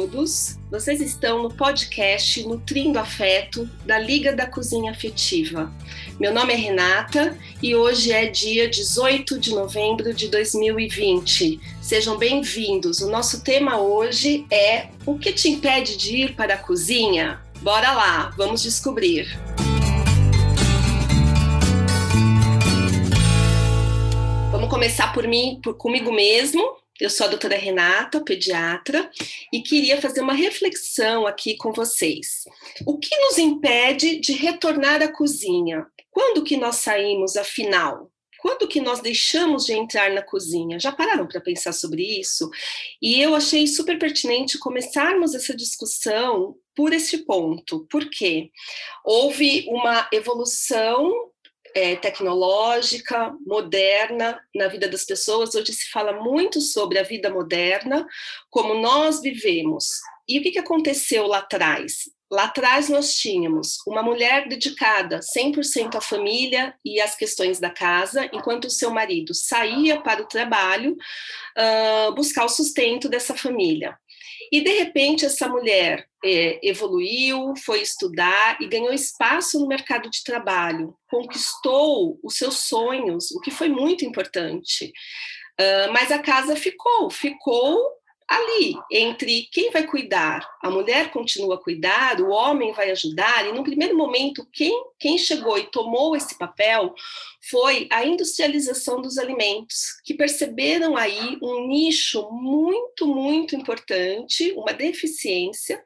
todos. Vocês estão no podcast Nutrindo Afeto da Liga da Cozinha Afetiva. Meu nome é Renata e hoje é dia 18 de novembro de 2020. Sejam bem-vindos. O nosso tema hoje é O que te impede de ir para a cozinha? Bora lá, vamos descobrir. Vamos começar por mim, por comigo mesmo. Eu sou a doutora Renata, pediatra, e queria fazer uma reflexão aqui com vocês. O que nos impede de retornar à cozinha? Quando que nós saímos, afinal? Quando que nós deixamos de entrar na cozinha? Já pararam para pensar sobre isso? E eu achei super pertinente começarmos essa discussão por esse ponto. Por quê? Houve uma evolução é, tecnológica, moderna na vida das pessoas. Hoje se fala muito sobre a vida moderna, como nós vivemos. E o que, que aconteceu lá atrás? Lá atrás nós tínhamos uma mulher dedicada 100% à família e às questões da casa, enquanto o seu marido saía para o trabalho uh, buscar o sustento dessa família. E de repente essa mulher é, evoluiu, foi estudar e ganhou espaço no mercado de trabalho, conquistou os seus sonhos, o que foi muito importante. Uh, mas a casa ficou, ficou ali, entre quem vai cuidar, a mulher continua a cuidar, o homem vai ajudar, e no primeiro momento, quem, quem chegou e tomou esse papel foi a industrialização dos alimentos, que perceberam aí um nicho muito, muito importante, uma deficiência,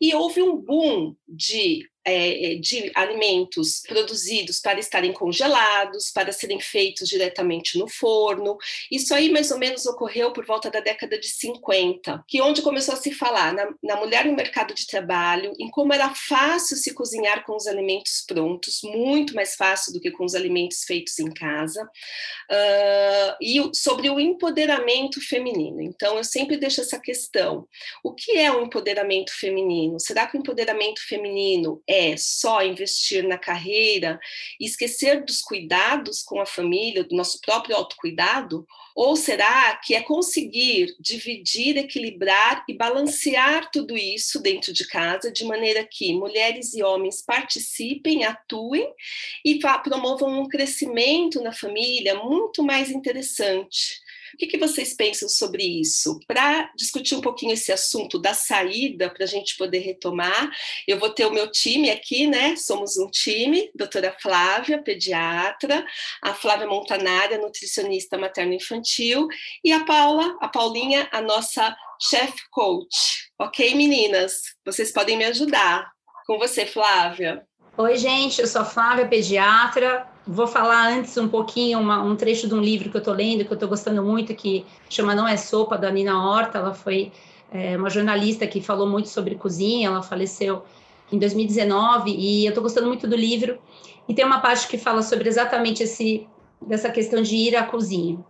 e houve um boom de é, é, de alimentos produzidos para estarem congelados, para serem feitos diretamente no forno. Isso aí mais ou menos ocorreu por volta da década de 50, que onde começou a se falar na, na mulher no mercado de trabalho, em como era fácil se cozinhar com os alimentos prontos, muito mais fácil do que com os alimentos feitos em casa, uh, e sobre o empoderamento feminino. Então, eu sempre deixo essa questão: o que é o empoderamento feminino? Será que o empoderamento feminino é só investir na carreira e esquecer dos cuidados com a família, do nosso próprio autocuidado? Ou será que é conseguir dividir, equilibrar e balancear tudo isso dentro de casa, de maneira que mulheres e homens participem, atuem e promovam um crescimento na família muito mais interessante? O que, que vocês pensam sobre isso? Para discutir um pouquinho esse assunto da saída, para a gente poder retomar, eu vou ter o meu time aqui, né? Somos um time, doutora Flávia, pediatra, a Flávia Montanária, nutricionista materno-infantil, e a Paula, a Paulinha, a nossa chef coach. Ok, meninas? Vocês podem me ajudar. Com você, Flávia. Oi, gente, eu sou a Flávia, pediatra. Vou falar antes um pouquinho, uma, um trecho de um livro que eu estou lendo, que eu estou gostando muito, que chama Não é Sopa, da Nina Horta. Ela foi é, uma jornalista que falou muito sobre cozinha, ela faleceu em 2019, e eu estou gostando muito do livro. E tem uma parte que fala sobre exatamente esse, dessa questão de ir à cozinha.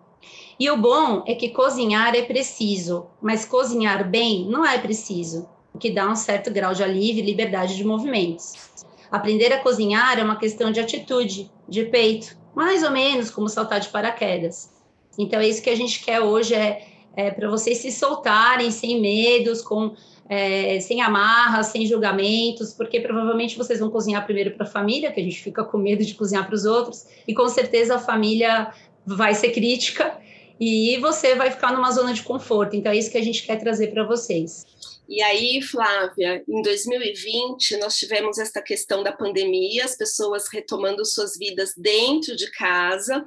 E o bom é que cozinhar é preciso, mas cozinhar bem não é preciso, o que dá um certo grau de alívio e liberdade de movimentos. Aprender a cozinhar é uma questão de atitude, de peito, mais ou menos como saltar de paraquedas. Então, é isso que a gente quer hoje, é, é para vocês se soltarem sem medos, com, é, sem amarras, sem julgamentos, porque provavelmente vocês vão cozinhar primeiro para a família, que a gente fica com medo de cozinhar para os outros, e com certeza a família vai ser crítica e você vai ficar numa zona de conforto. Então, é isso que a gente quer trazer para vocês. E aí, Flávia, em 2020, nós tivemos essa questão da pandemia, as pessoas retomando suas vidas dentro de casa,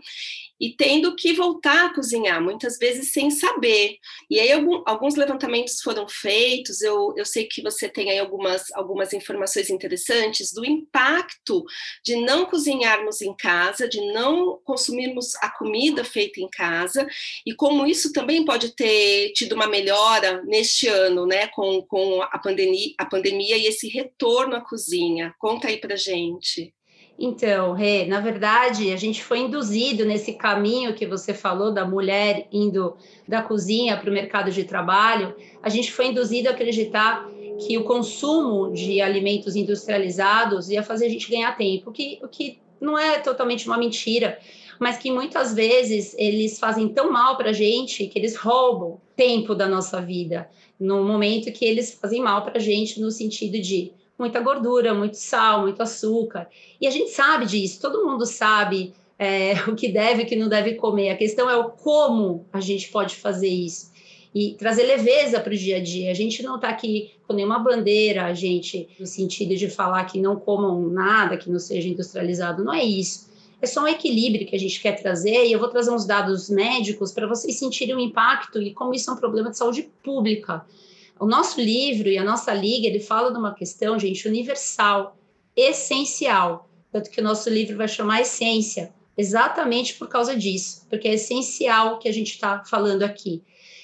e tendo que voltar a cozinhar, muitas vezes sem saber. E aí alguns levantamentos foram feitos, eu, eu sei que você tem aí algumas, algumas informações interessantes do impacto de não cozinharmos em casa, de não consumirmos a comida feita em casa, e como isso também pode ter tido uma melhora neste ano, né, com, com a, pandemia, a pandemia e esse retorno à cozinha. Conta aí pra gente. Então, Rê, na verdade, a gente foi induzido nesse caminho que você falou da mulher indo da cozinha para o mercado de trabalho, a gente foi induzido a acreditar que o consumo de alimentos industrializados ia fazer a gente ganhar tempo, que, o que não é totalmente uma mentira, mas que muitas vezes eles fazem tão mal para a gente que eles roubam tempo da nossa vida, no momento que eles fazem mal para a gente no sentido de muita gordura, muito sal, muito açúcar. E a gente sabe disso, todo mundo sabe é, o que deve e o que não deve comer. A questão é o como a gente pode fazer isso e trazer leveza para o dia a dia. A gente não está aqui com nenhuma bandeira, a gente, no sentido de falar que não comam nada que não seja industrializado, não é isso. É só um equilíbrio que a gente quer trazer, e eu vou trazer uns dados médicos para vocês sentirem o impacto e como isso é um problema de saúde pública. O nosso livro e a nossa liga, ele fala de uma questão, gente, universal, essencial. Tanto que o nosso livro vai chamar Essência, exatamente por causa disso, porque é essencial que a gente está falando aqui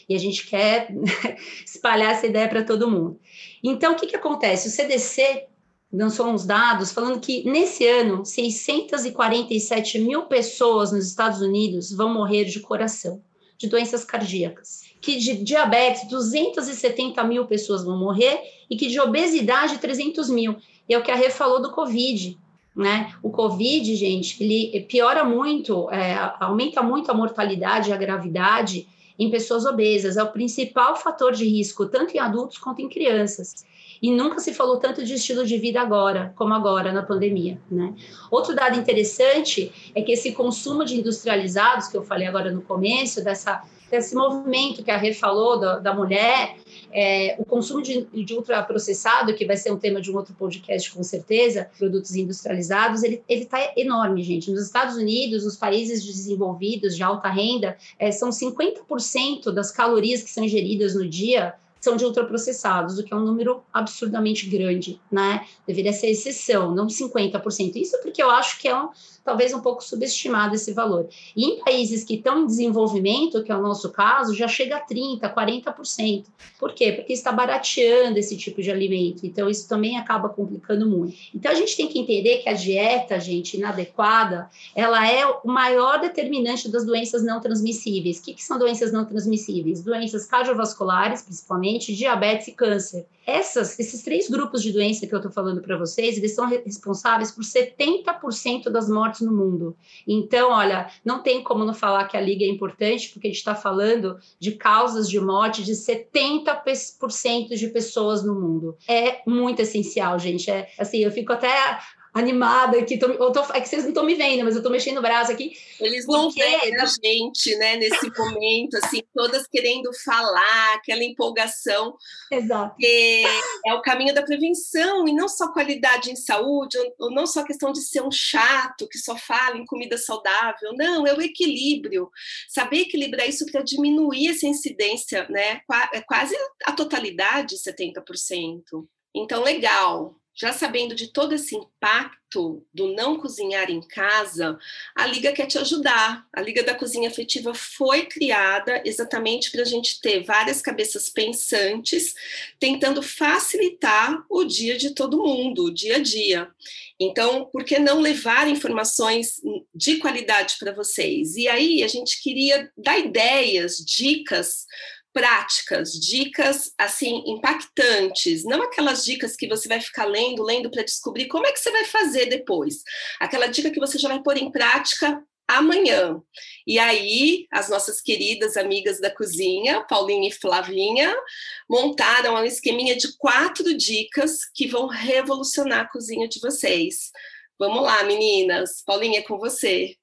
e a gente quer espalhar essa ideia para todo mundo. Então, o que, que acontece? O CDC lançou uns dados falando que nesse ano 647 mil pessoas nos Estados Unidos vão morrer de coração, de doenças cardíacas, que de diabetes 270 mil pessoas vão morrer e que de obesidade 300 mil. E é o que a Rê falou do Covid. Né? O Covid, gente, ele piora muito, é, aumenta muito a mortalidade e a gravidade em pessoas obesas. É o principal fator de risco, tanto em adultos quanto em crianças. E nunca se falou tanto de estilo de vida agora, como agora na pandemia, né? Outro dado interessante é que esse consumo de industrializados, que eu falei agora no começo, dessa, desse movimento que a Rê falou da, da mulher, é, o consumo de, de ultraprocessado, que vai ser um tema de um outro podcast com certeza, produtos industrializados, ele está enorme, gente. Nos Estados Unidos, os países desenvolvidos de alta renda, é, são 50% das calorias que são ingeridas no dia são de ultraprocessados, o que é um número absurdamente grande, né? Deveria ser exceção, não 50%. Isso porque eu acho que é um, talvez um pouco subestimado esse valor. E em países que estão em desenvolvimento, que é o nosso caso, já chega a 30%, 40%. Por quê? Porque está barateando esse tipo de alimento. Então, isso também acaba complicando muito. Então, a gente tem que entender que a dieta, gente, inadequada, ela é o maior determinante das doenças não transmissíveis. O que, que são doenças não transmissíveis? Doenças cardiovasculares, principalmente, diabetes e câncer. Essas, esses três grupos de doença que eu estou falando para vocês, eles são responsáveis por 70% das mortes no mundo. Então, olha, não tem como não falar que a liga é importante, porque a gente está falando de causas de morte de 70% de pessoas no mundo. É muito essencial, gente. É assim, eu fico até animada aqui. Tô, tô, é que vocês não estão me vendo, mas eu estou mexendo o braço aqui. Eles não veem a gente, né, nesse momento, assim, todas querendo falar, aquela empolgação. Exato. é o caminho da prevenção, e não só qualidade em saúde, ou não só questão de ser um chato que só fala em comida saudável, não, é o equilíbrio. Saber equilibrar isso para diminuir essa incidência, né? É quase a totalidade, 70%. Então, legal, já sabendo de todo esse impacto do não cozinhar em casa, a Liga quer te ajudar. A Liga da Cozinha Afetiva foi criada exatamente para a gente ter várias cabeças pensantes, tentando facilitar o dia de todo mundo, o dia a dia. Então, por que não levar informações de qualidade para vocês? E aí, a gente queria dar ideias, dicas práticas, dicas assim impactantes, não aquelas dicas que você vai ficar lendo, lendo para descobrir como é que você vai fazer depois. Aquela dica que você já vai pôr em prática amanhã. E aí, as nossas queridas amigas da cozinha, Paulinha e Flavinha, montaram um esqueminha de quatro dicas que vão revolucionar a cozinha de vocês. Vamos lá, meninas. Paulinha, é com você.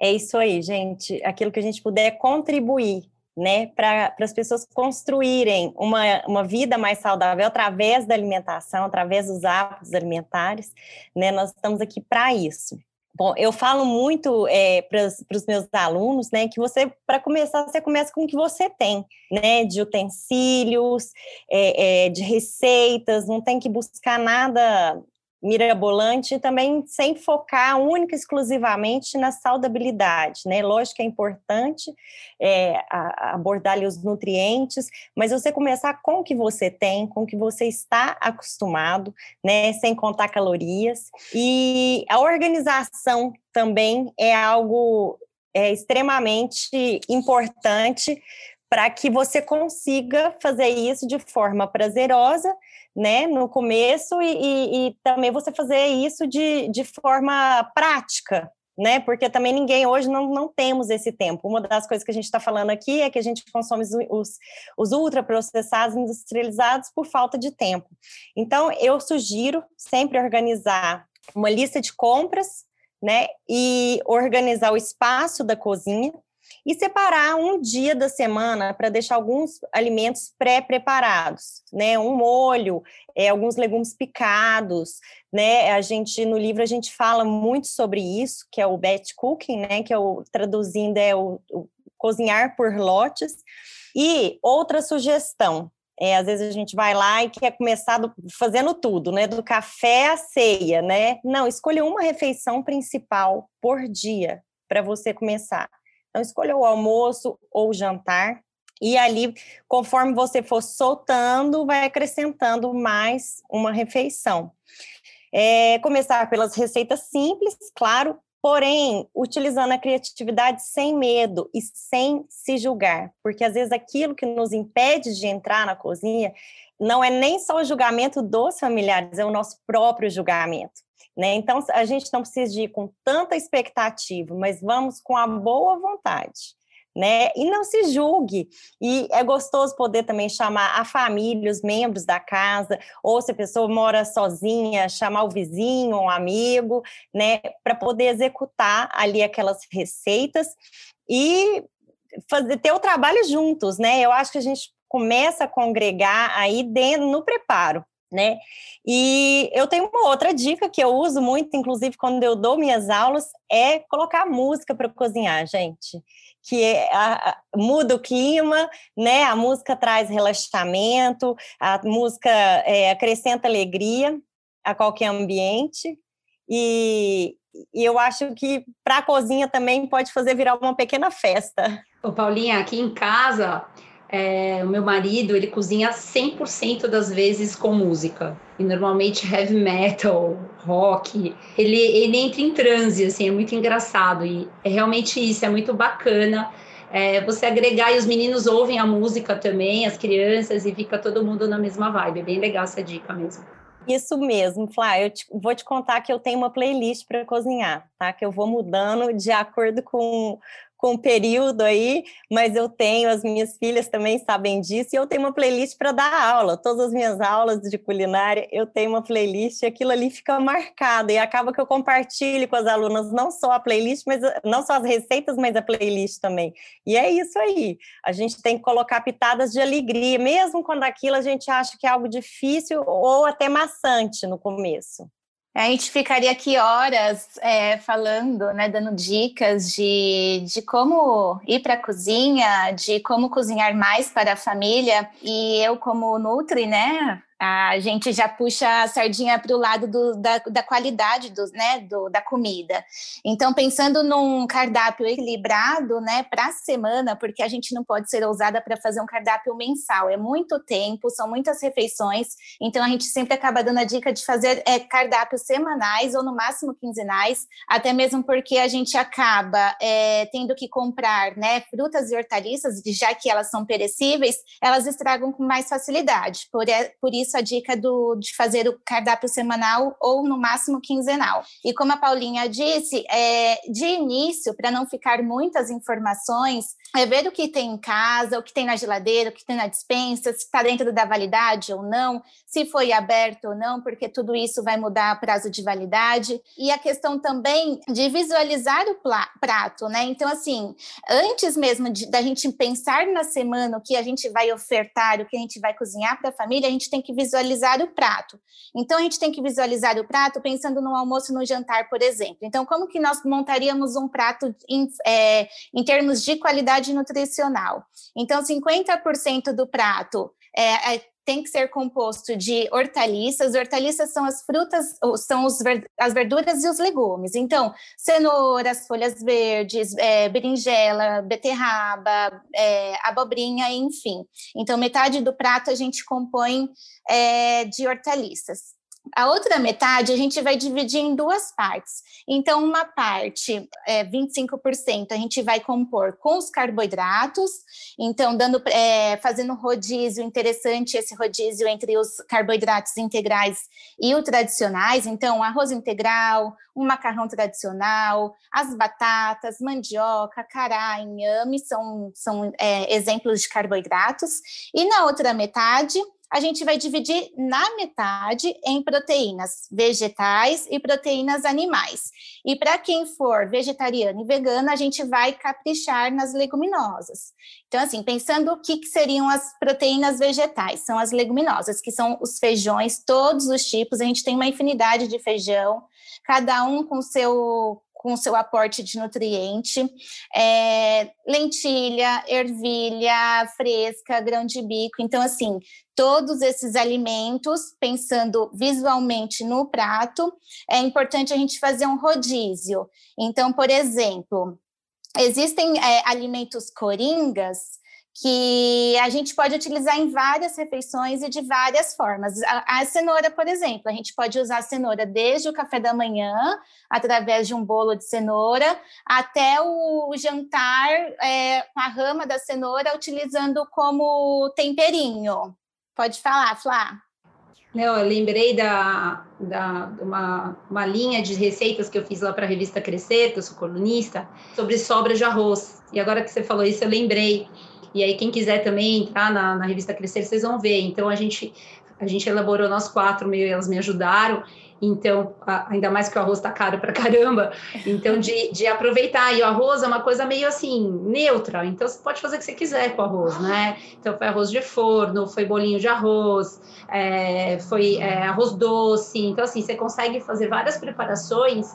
É isso aí, gente. Aquilo que a gente puder contribuir né, para as pessoas construírem uma, uma vida mais saudável através da alimentação, através dos hábitos alimentares, né, nós estamos aqui para isso. Bom, eu falo muito é, para os meus alunos, né, que você, para começar, você começa com o que você tem, né, de utensílios, é, é, de receitas, não tem que buscar nada mirabolante e também sem focar única e exclusivamente na saudabilidade, né? Lógico que é importante é, a, abordar os nutrientes, mas você começar com o que você tem, com o que você está acostumado, né? Sem contar calorias. E a organização também é algo é, extremamente importante para que você consiga fazer isso de forma prazerosa né, no começo e, e, e também você fazer isso de, de forma prática, né? Porque também ninguém hoje não, não temos esse tempo. Uma das coisas que a gente está falando aqui é que a gente consome os, os ultraprocessados industrializados por falta de tempo. Então, eu sugiro sempre organizar uma lista de compras, né? E organizar o espaço da cozinha e separar um dia da semana para deixar alguns alimentos pré-preparados, né? Um molho, é, alguns legumes picados, né? A gente no livro a gente fala muito sobre isso, que é o batch cooking, né? Que é o traduzindo é o, o cozinhar por lotes. E outra sugestão, é, às vezes a gente vai lá e quer começar do, fazendo tudo, né? Do café à ceia, né? Não, escolha uma refeição principal por dia para você começar. Então, escolha o almoço ou o jantar. E ali, conforme você for soltando, vai acrescentando mais uma refeição. É, começar pelas receitas simples, claro, porém, utilizando a criatividade sem medo e sem se julgar, porque às vezes aquilo que nos impede de entrar na cozinha não é nem só o julgamento dos familiares, é o nosso próprio julgamento. Né? Então, a gente não precisa de ir com tanta expectativa, mas vamos com a boa vontade. Né? E não se julgue. E é gostoso poder também chamar a família, os membros da casa, ou se a pessoa mora sozinha, chamar o vizinho, um amigo, né, para poder executar ali aquelas receitas e fazer ter o trabalho juntos, né? Eu acho que a gente começa a congregar aí dentro no preparo, né? E eu tenho uma outra dica que eu uso muito, inclusive quando eu dou minhas aulas, é colocar música para cozinhar, gente. Que é, a, a, muda o clima, né? A música traz relaxamento, a música é, acrescenta alegria a qualquer ambiente. E, e eu acho que para a cozinha também pode fazer virar uma pequena festa. Ô, Paulinha, aqui em casa é, o meu marido, ele cozinha 100% das vezes com música. E normalmente heavy metal, rock. Ele, ele entra em transe, assim, é muito engraçado. E é realmente isso, é muito bacana. É, você agregar e os meninos ouvem a música também, as crianças, e fica todo mundo na mesma vibe. É bem legal essa dica mesmo. Isso mesmo, Flá. Eu te, vou te contar que eu tenho uma playlist para cozinhar, tá? Que eu vou mudando de acordo com com o período aí, mas eu tenho, as minhas filhas também sabem disso, e eu tenho uma playlist para dar aula. Todas as minhas aulas de culinária, eu tenho uma playlist e aquilo ali fica marcado, e acaba que eu compartilho com as alunas não só a playlist, mas não só as receitas, mas a playlist também. E é isso aí. A gente tem que colocar pitadas de alegria, mesmo quando aquilo a gente acha que é algo difícil ou até maçante no começo. A gente ficaria aqui horas é, falando, né, dando dicas de, de como ir para a cozinha, de como cozinhar mais para a família. E eu, como Nutri, né, a gente já puxa a sardinha para o lado do, da, da, qualidade do, né, do, da comida. Então, pensando num cardápio equilibrado né, para a semana, porque a gente não pode ser ousada para fazer um cardápio mensal, é muito tempo, são muitas refeições, então a gente sempre acaba dando a dica de fazer é, cardápios semanais ou no máximo quinzenais, até mesmo porque a gente acaba é, tendo que comprar né, frutas e hortaliças, já que elas são perecíveis, elas estragam com mais facilidade. Por, é, por isso, isso a dica do, de fazer o cardápio semanal ou no máximo quinzenal. E como a Paulinha disse, é, de início, para não ficar muitas informações, é ver o que tem em casa, o que tem na geladeira, o que tem na dispensa, se está dentro da validade ou não, se foi aberto ou não, porque tudo isso vai mudar prazo de validade. E a questão também de visualizar o prato, né? Então, assim, antes mesmo de, da gente pensar na semana o que a gente vai ofertar, o que a gente vai cozinhar para a família, a gente tem que visualizar o prato. Então, a gente tem que visualizar o prato pensando no almoço e no jantar, por exemplo. Então, como que nós montaríamos um prato em, é, em termos de qualidade nutricional? Então, 50% do prato é, é tem que ser composto de hortaliças. Hortaliças são as frutas, são os, as verduras e os legumes. Então, cenouras, folhas verdes, é, berinjela, beterraba, é, abobrinha, enfim. Então, metade do prato a gente compõe é, de hortaliças. A outra metade a gente vai dividir em duas partes. Então, uma parte, é, 25%, a gente vai compor com os carboidratos, então dando, é, fazendo rodízio interessante, esse rodízio entre os carboidratos integrais e os tradicionais, então arroz integral, um macarrão tradicional, as batatas, mandioca, cará, inhame, são, são é, exemplos de carboidratos, e na outra metade, a gente vai dividir na metade em proteínas vegetais e proteínas animais. E para quem for vegetariano e vegano, a gente vai caprichar nas leguminosas. Então, assim, pensando o que, que seriam as proteínas vegetais, são as leguminosas, que são os feijões, todos os tipos, a gente tem uma infinidade de feijão, cada um com seu com seu aporte de nutriente, é, lentilha, ervilha fresca, grão de bico. Então, assim, todos esses alimentos, pensando visualmente no prato, é importante a gente fazer um rodízio. Então, por exemplo, existem é, alimentos coringas que a gente pode utilizar em várias refeições e de várias formas. A, a, cenoura, por exemplo, a gente pode usar a cenoura desde o café da manhã, através de um bolo de cenoura, até o jantar é, a rama da cenoura, utilizando como temperinho. Pode falar, Flá. Eu lembrei da, da uma, uma linha de receitas que eu fiz lá para a revista Crescer, que eu sou colunista, sobre sobras de arroz. E agora que você falou isso, eu lembrei e aí, quem quiser também entrar na, na revista Crescer, vocês vão ver. Então, a gente, a gente elaborou nós quatro, meio, elas me ajudaram. Então, ainda mais que o arroz tá caro pra caramba. Então, de, de aproveitar. E o arroz é uma coisa meio assim, neutra. Então, você pode fazer o que você quiser com o arroz, né? Então, foi arroz de forno, foi bolinho de arroz, é, foi é, arroz doce. Então, assim, você consegue fazer várias preparações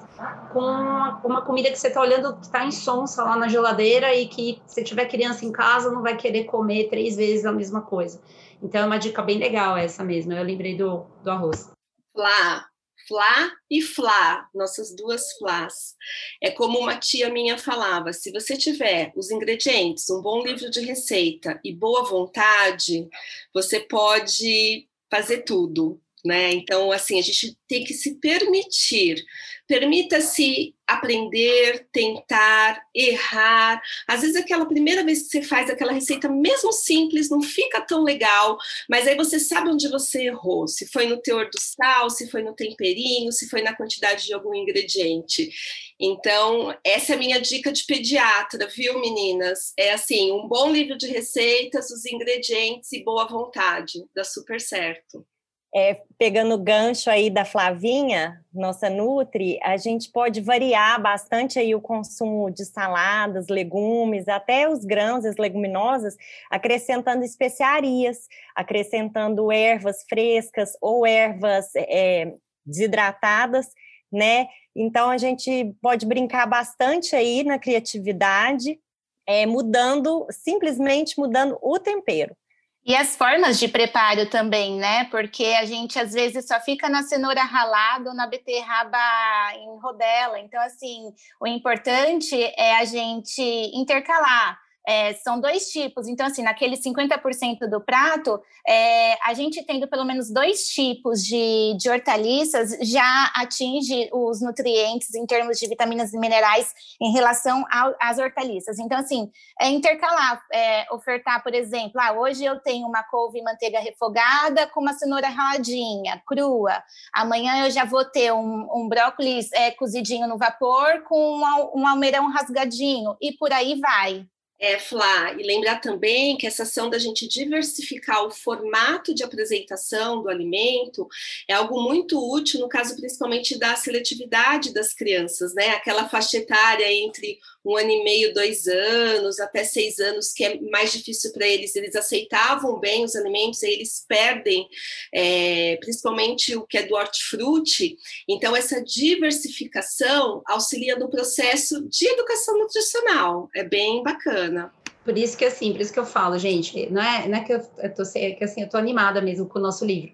com uma, uma comida que você está olhando que está em sonsa lá na geladeira e que se tiver criança em casa não vai querer comer três vezes a mesma coisa. Então é uma dica bem legal essa mesmo. Eu lembrei do, do arroz. Lá, Flá e Flá, nossas duas Flás. É como uma tia minha falava: se você tiver os ingredientes, um bom livro de receita e boa vontade, você pode fazer tudo né? Então, assim, a gente tem que se permitir. Permita-se aprender, tentar, errar. Às vezes, aquela primeira vez que você faz aquela receita, mesmo simples, não fica tão legal, mas aí você sabe onde você errou. Se foi no teor do sal, se foi no temperinho, se foi na quantidade de algum ingrediente. Então, essa é a minha dica de pediatra, viu, meninas? É assim, um bom livro de receitas, os ingredientes e boa vontade. Dá super certo. É, pegando o gancho aí da Flavinha, nossa Nutri, a gente pode variar bastante aí o consumo de saladas, legumes, até os grãos, as leguminosas, acrescentando especiarias, acrescentando ervas frescas ou ervas é, desidratadas, né? Então a gente pode brincar bastante aí na criatividade, é, mudando, simplesmente mudando o tempero. E as formas de preparo também, né? Porque a gente às vezes só fica na cenoura ralada ou na beterraba em rodela. Então, assim, o importante é a gente intercalar é, são dois tipos. Então, assim, naquele 50% do prato, é, a gente tendo pelo menos dois tipos de, de hortaliças já atinge os nutrientes em termos de vitaminas e minerais em relação ao, às hortaliças. Então, assim, é intercalar, é, ofertar, por exemplo, ah, hoje eu tenho uma couve e manteiga refogada com uma cenoura raladinha, crua. Amanhã eu já vou ter um, um brócolis é, cozidinho no vapor com um, um almeirão rasgadinho e por aí vai. É, Flá, e lembrar também que essa ação da gente diversificar o formato de apresentação do alimento é algo muito útil no caso principalmente da seletividade das crianças, né? Aquela faixa etária entre um ano e meio, dois anos, até seis anos, que é mais difícil para eles, eles aceitavam bem os alimentos, e eles perdem, é, principalmente o que é do hortifruti. Então, essa diversificação auxilia no processo de educação nutricional, é bem bacana. Por isso que assim, por isso que eu falo, gente, não é, não é que eu, eu tô é que assim, eu tô animada mesmo com o nosso livro.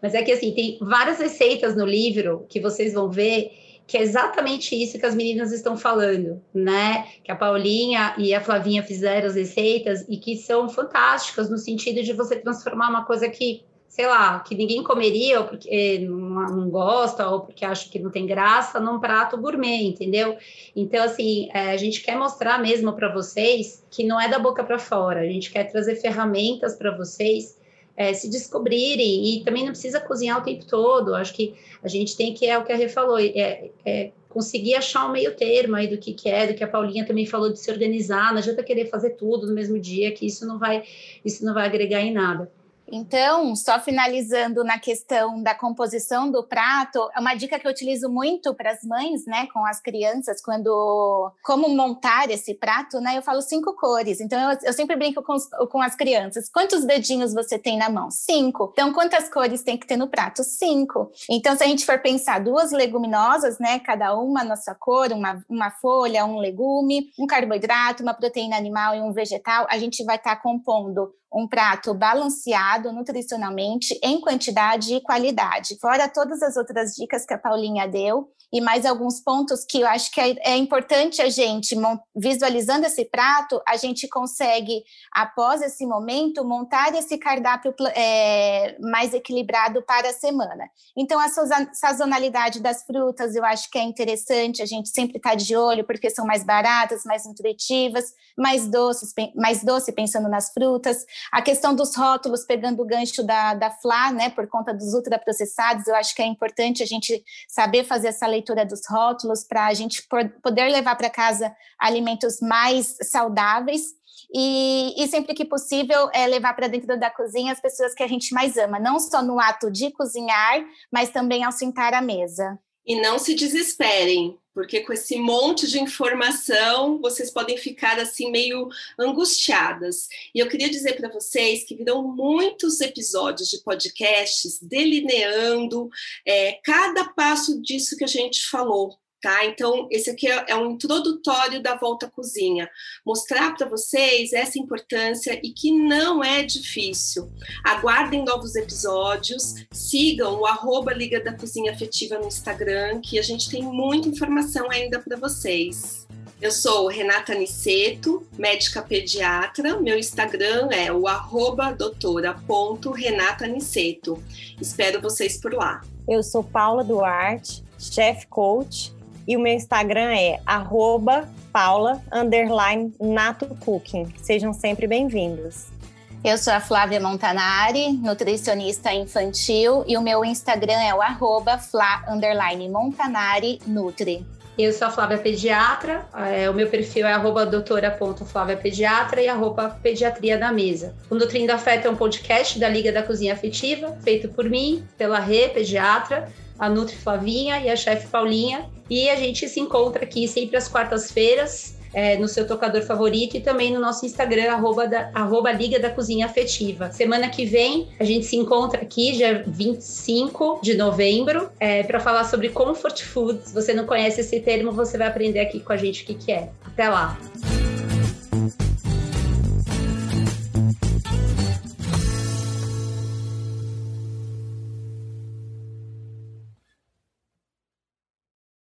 Mas é que assim, tem várias receitas no livro que vocês vão ver que é exatamente isso que as meninas estão falando, né? Que a Paulinha e a Flavinha fizeram as receitas e que são fantásticas no sentido de você transformar uma coisa que sei lá, que ninguém comeria, ou porque não, gosta, ou porque acha que não tem graça, num prato gourmet, entendeu? Então, assim, é, a gente quer mostrar mesmo para vocês que não é da boca para fora, a gente quer trazer ferramentas para vocês é, se descobrirem e também não precisa cozinhar o tempo todo. Acho que a gente tem que, é o que a Rê falou, é, é conseguir achar um meio termo aí do que, que é, do que a Paulinha também falou de se organizar, não adianta querer fazer tudo no mesmo dia, que isso não vai, isso não vai agregar em nada. Então, só finalizando na questão da composição do prato, é uma dica que eu utilizo muito para as mães, né, com as crianças, quando como montar esse prato, né? Eu falo cinco cores. Então, eu, eu sempre brinco com, com as crianças. Quantos dedinhos você tem na mão? Cinco. Então, quantas cores tem que ter no prato? Cinco. Então, se a gente for pensar duas leguminosas, né, cada uma na sua cor, uma, uma folha, um legume, um carboidrato, uma proteína animal e um vegetal, a gente vai estar tá compondo um prato balanceado nutricionalmente em quantidade e qualidade. Fora todas as outras dicas que a Paulinha deu e mais alguns pontos que eu acho que é, é importante a gente visualizando esse prato, a gente consegue após esse momento montar esse cardápio é, mais equilibrado para a semana. Então a sazonalidade das frutas eu acho que é interessante a gente sempre estar tá de olho porque são mais baratas, mais nutritivas, mais doces, mais doce pensando nas frutas. A questão dos rótulos, pegando o gancho da, da FLA, né, por conta dos ultraprocessados, eu acho que é importante a gente saber fazer essa leitura dos rótulos para a gente poder levar para casa alimentos mais saudáveis e, e, sempre que possível é levar para dentro da cozinha as pessoas que a gente mais ama, não só no ato de cozinhar, mas também ao sentar à mesa. E não se desesperem, porque com esse monte de informação vocês podem ficar assim meio angustiadas. E eu queria dizer para vocês que virão muitos episódios de podcasts delineando é, cada passo disso que a gente falou. Tá? Então, esse aqui é, é um introdutório da Volta à Cozinha. Mostrar para vocês essa importância e que não é difícil. Aguardem novos episódios, sigam o arroba Liga da Cozinha Afetiva no Instagram, que a gente tem muita informação ainda para vocês. Eu sou Renata Niceto, médica pediatra. Meu Instagram é o arroba doutora.renataniceto. Espero vocês por lá. Eu sou Paula Duarte, chef coach e o meu Instagram é arroba paula, nato cooking. Sejam sempre bem-vindos. Eu sou a Flávia Montanari, nutricionista infantil, e o meu Instagram é o arroba fla, montanari, nutri. Eu sou a Flávia Pediatra, é, o meu perfil é arroba doutora.flaviapediatra e arroba pediatria da mesa. O Nutrindo Afeto é um podcast da Liga da Cozinha Afetiva, feito por mim, pela Rê, pediatra, a Nutri Flavinha e a chefe Paulinha. E a gente se encontra aqui sempre às quartas-feiras, é, no seu tocador favorito e também no nosso Instagram, arroba, da, arroba Liga da Cozinha Afetiva. Semana que vem a gente se encontra aqui, dia 25 de novembro, é, para falar sobre comfort food. Se você não conhece esse termo, você vai aprender aqui com a gente o que, que é. Até lá!